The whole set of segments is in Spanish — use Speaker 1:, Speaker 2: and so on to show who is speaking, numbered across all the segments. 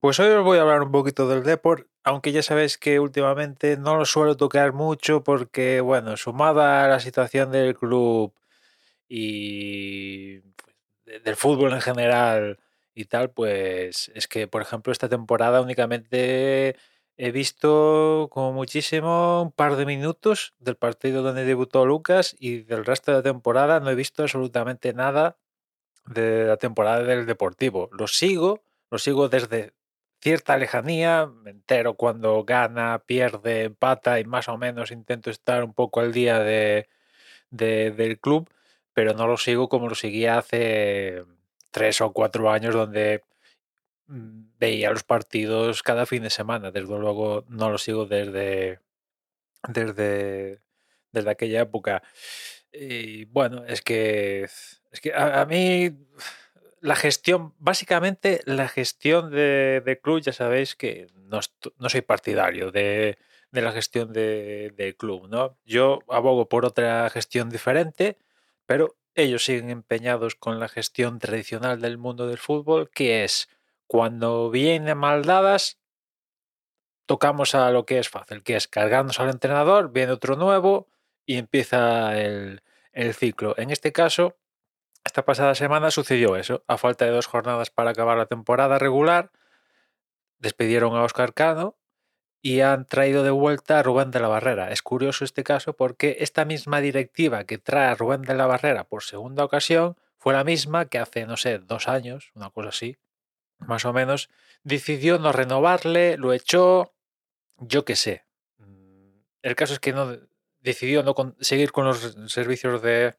Speaker 1: Pues hoy os voy a hablar un poquito del Deport, aunque ya sabéis que últimamente no lo suelo tocar mucho porque, bueno, sumada a la situación del club y pues, del fútbol en general y tal, pues es que, por ejemplo, esta temporada únicamente he visto como muchísimo un par de minutos del partido donde debutó Lucas y del resto de la temporada no he visto absolutamente nada de la temporada del Deportivo. Lo sigo, lo sigo desde cierta lejanía, me entero cuando gana, pierde, empata y más o menos intento estar un poco al día de, de- del club, pero no lo sigo como lo seguía hace tres o cuatro años donde mm, veía los partidos cada fin de semana. Desde luego no lo sigo desde, desde, desde aquella época. Y bueno, es que, es que a mí la gestión, básicamente la gestión de, de club, ya sabéis que no, no soy partidario de, de la gestión de, del club, ¿no? Yo abogo por otra gestión diferente, pero ellos siguen empeñados con la gestión tradicional del mundo del fútbol, que es cuando viene mal dadas, tocamos a lo que es fácil, que es cargarnos al entrenador, viene otro nuevo y empieza el, el ciclo. En este caso, esta pasada semana sucedió eso. A falta de dos jornadas para acabar la temporada regular, despidieron a Oscar Cano y han traído de vuelta a Rubén de la Barrera. Es curioso este caso porque esta misma directiva que trae a Rubén de la Barrera por segunda ocasión fue la misma que hace, no sé, dos años, una cosa así, más o menos, decidió no renovarle, lo echó, yo qué sé. Mm, El caso es que no decidió no seguir con los servicios de,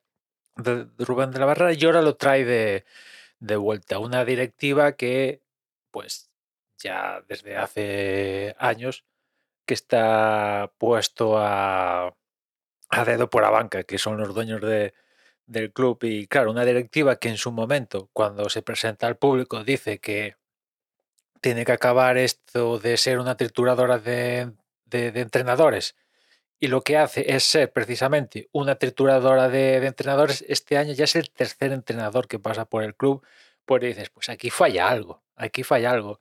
Speaker 1: de- Rubén de la Barrera y ahora lo trae de, de vuelta. Una directiva que, pues, ya desde hace años que está puesto a, a dedo por la banca, que son los dueños de, del club. Y claro, una directiva que en su momento, cuando se presenta al público, dice que tiene que acabar esto de ser una trituradora de- de entrenadores y lo que hace es ser precisamente una trituradora de, entrenadores, este año ya es el tercer entrenador que pasa por el club, pues dices, pues aquí falla algo, aquí falla algo.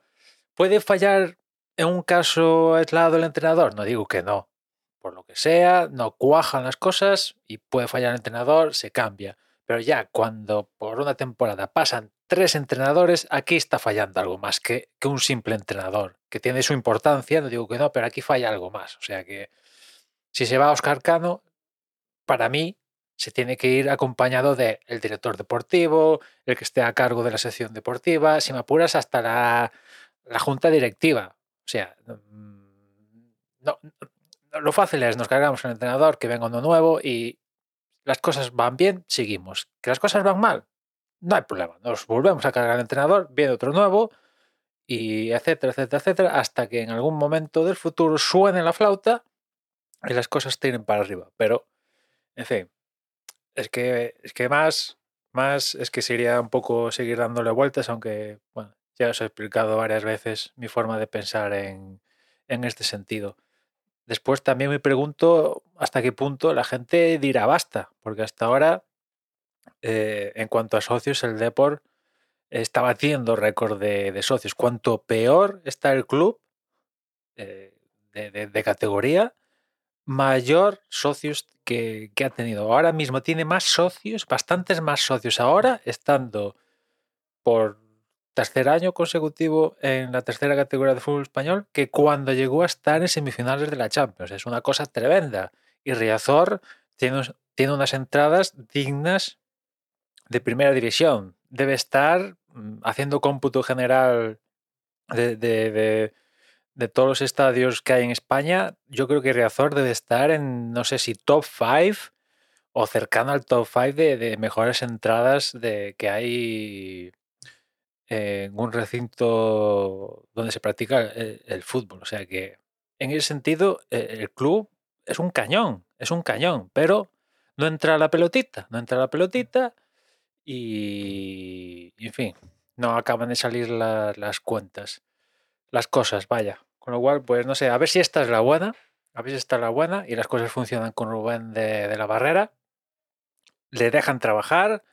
Speaker 1: ¿Puede fallar en un caso aislado el entrenador? No digo que no. Por lo que sea, no cuajan las cosas y puede fallar el entrenador, se cambia. Pero ya cuando por una temporada pasan tres entrenadores, aquí está fallando algo más que, que un simple entrenador, que tiene su importancia, no digo que no, pero aquí falla algo más. O sea que si se va a Oscar Cano, para mí se tiene que ir acompañado del director deportivo, el que esté a cargo de la sección deportiva, si me apuras, hasta la, la junta directiva. O sea, no, lo fácil es nos cargamos al entrenador, que venga uno nuevo y las cosas van bien, seguimos. Que las cosas van mal, no hay problema. Nos volvemos a cargar al entrenador, viene otro nuevo y etcétera, etcétera, etcétera, hasta que en algún momento del futuro suene la flauta y las cosas tiren para arriba. Pero, en fin, es que, es que más, más es que sería un poco seguir dándole vueltas, aunque, bueno, ya os he explicado varias veces mi forma de pensar en, en este sentido. Después también me pregunto hasta qué punto la gente dirá basta, porque hasta ahora, eh, en cuanto a socios, el Deport está batiendo récord de, de socios. Cuanto peor está el club eh, de- de categoría, mayor socios que, que ha tenido. Ahora mismo tiene más socios, bastantes más socios ahora, estando por tercer año consecutivo en la tercera categoría de fútbol español, que cuando llegó a estar en semifinales de la Champions. Es una cosa tremenda. Y Riazor tiene, tiene unas entradas dignas de primera división. Debe estar mm, haciendo cómputo general de- de- de todos los estadios que hay en España. Yo creo que Riazor debe estar en, no sé si top 5 o cercano al top 5 de, de mejores entradas de, que hay en un recinto donde se practica el, fútbol. O sea que en ese sentido eh, el club es un cañón, es un cañón, pero no entra la pelotita, no entra la pelotita y, en fin, no acaban de salir la- las cuentas, las cosas, vaya. Con lo cual, pues no sé, a ver si esta es la buena, a ver si esta es la buena y las cosas funcionan con Rubén de, la Barrera, le dejan trabajar,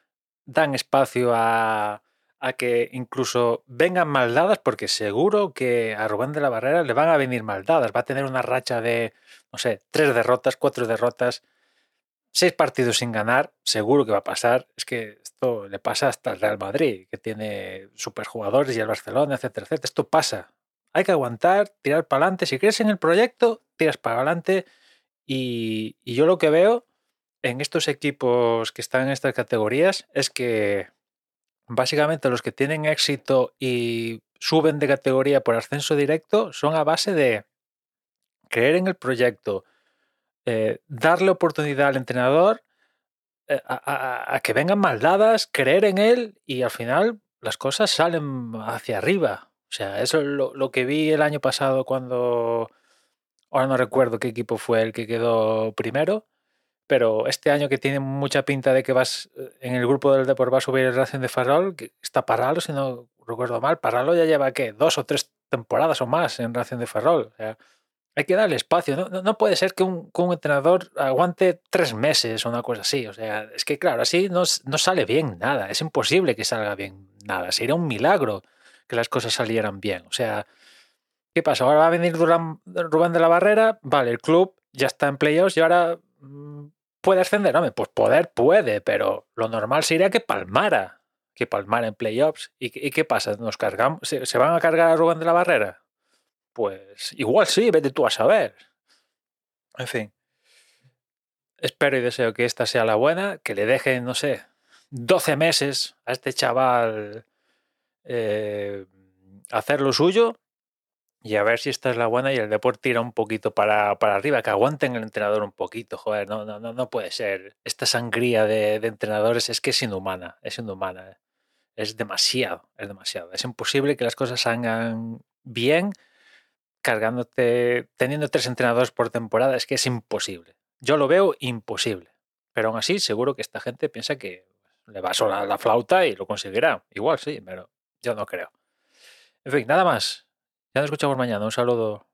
Speaker 1: dan espacio a, a que incluso vengan maldadas, porque seguro que a Rubén de la Barrera le van a venir maldadas. Va a tener una racha de, no sé, tres derrotas, cuatro derrotas, seis partidos sin ganar, seguro que va a pasar. Es que esto le pasa hasta el Real Madrid, que tiene superjugadores y el Barcelona, etcétera, etcétera. Esto pasa. Hay que aguantar, tirar para adelante. Si crees en el proyecto, tiras para adelante. Y, yo lo que veo en estos equipos que están en estas categorías es que básicamente los que tienen éxito y suben de categoría por ascenso directo son a base de creer en el proyecto, eh, darle oportunidad al entrenador eh, a, que vengan mal dadas, creer en él y al final las cosas salen hacia arriba. O sea, eso es lo, lo que vi el año pasado cuando, ahora no recuerdo qué equipo fue el que quedó primero, pero este año que tiene mucha pinta de que vas eh, en el grupo del Depor va a subir el Racing de Ferrol, que está Paralo, si no recuerdo mal, Paralo ya lleva ¿qué? dos o tres temporadas o más en Racing de Ferrol. O sea, hay que darle espacio. No, no, puede ser que un, que un, entrenador aguante tres meses o una cosa así. O sea, es que claro, así no, no sale bien nada. Es imposible que salga bien nada. Sería un milagro que las cosas salieran bien. O sea, ¿qué pasa? Ahora va a venir Durán, Rubén de la Barrera. Vale, el club ya está en playoffs y ahora mm, ¿Puede ascender? Hombre, pues poder puede, pero lo normal sería que palmara, que palmara en playoffs. ¿Y, qué pasa? ¿Nos cargamos? ¿Se, van a cargar a Rubén de la Barrera? Pues igual sí, vete tú a saber. En fin. Espero y deseo que esta sea la buena, que le dejen, no sé, 12 meses a este chaval eh, hacer lo suyo y a ver si esta es la buena y el deporte tira un poquito para, para, arriba, que aguanten el entrenador un poquito, joder, no, no, no, puede ser. Esta sangría de, de entrenadores es que es inhumana, es inhumana. Eh. Es demasiado, es demasiado. Es imposible que las cosas salgan bien cargándote, teniendo tres entrenadores por temporada, es que es imposible. Yo lo veo imposible. Pero aún así, seguro que esta gente piensa que le va a sonar la flauta y lo conseguirá. Igual sí, pero yo no creo. En fin, nada más. Ya nos escuchamos mañana. Un saludo.